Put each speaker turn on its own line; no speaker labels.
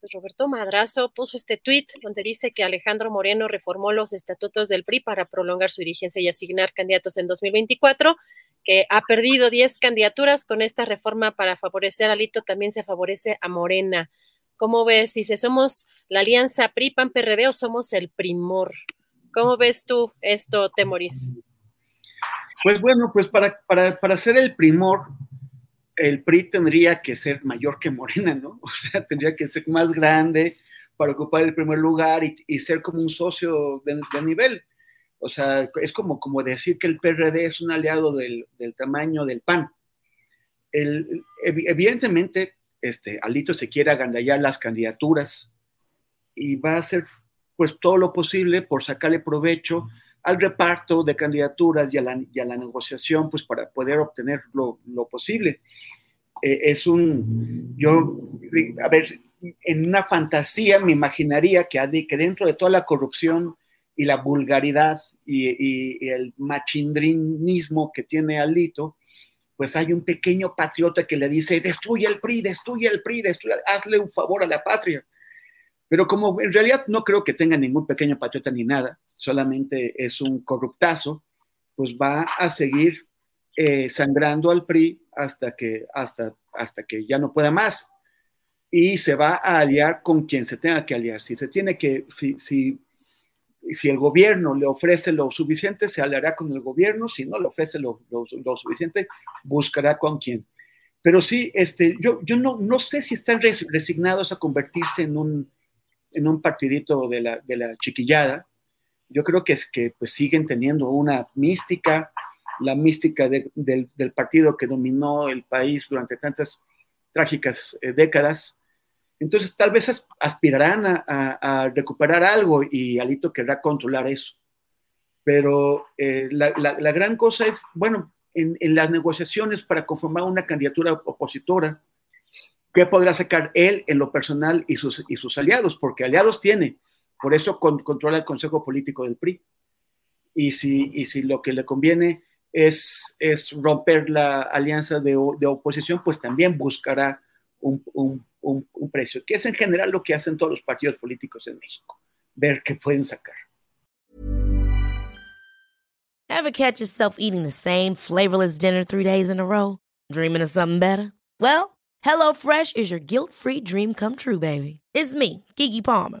pues Roberto Madrazo puso este tuit donde dice que Alejandro Moreno reformó los estatutos del PRI para prolongar su dirigencia y asignar candidatos en 2024, que ha perdido 10 candidaturas con esta reforma para favorecer a Lito, también se favorece a Morena. ¿Cómo ves? Dice, ¿somos la alianza PRI-PAN-PRD o somos el primor? ¿Cómo ves tú esto, Temoris?
Pues bueno, pues para, para, para ser el primor, el PRI tendría que ser mayor que Morena, ¿no? O sea, tendría que ser más grande para ocupar el primer lugar y, ser como un socio de, nivel. O sea, es como, como decir que el PRD es un aliado del, tamaño del PAN. evidentemente, este, Alito se quiere agandallar las candidaturas y va a hacer pues todo lo posible por sacarle provecho al reparto de candidaturas y a la, negociación, pues para poder obtener lo, posible. Eh, es un, yo, a ver, en una fantasía me imaginaría que, que dentro de toda la corrupción y la vulgaridad y, el machindrinismo que tiene Alito, pues hay un pequeño patriota que le dice, destruye el PRI, destruye el PRI, destruye, hazle un favor a la patria. Pero como en realidad no creo que tenga ningún pequeño patriota ni nada, solamente es un corruptazo, pues va a seguir eh, sangrando al PRI hasta que, hasta, hasta que ya no pueda más. Y se va a aliar con quien se tenga que aliar. Si se tiene que, si, si, si el gobierno le ofrece lo suficiente, se aliará con el gobierno. Si no le ofrece lo, lo, suficiente, buscará con quien. Pero sí, este, yo, yo no, no sé si están resignados a convertirse en un, en un partidito de la, de la chiquillada, yo creo que es que pues siguen teniendo una mística, la mística del, partido que dominó el país durante tantas trágicas eh, décadas. Entonces tal vez aspirarán a, recuperar algo y Alito querrá controlar eso. Pero eh, la, gran cosa es, bueno, en, las negociaciones para conformar una candidatura opositora, ¿qué podrá sacar él en lo personal y sus, aliados? Porque aliados tiene por eso controla el Consejo Político del PRI. Y si lo que le conviene es, es romper la alianza de, de oposición, pues también buscará un, precio, que es en general lo que hacen todos los partidos políticos en México, ver qué pueden sacar.
Ever catch yourself eating the same flavorless dinner three days in a row? Dreaming of something better? Well, HelloFresh is your guilt-free dream come true, baby. It's me, Kiki Palmer.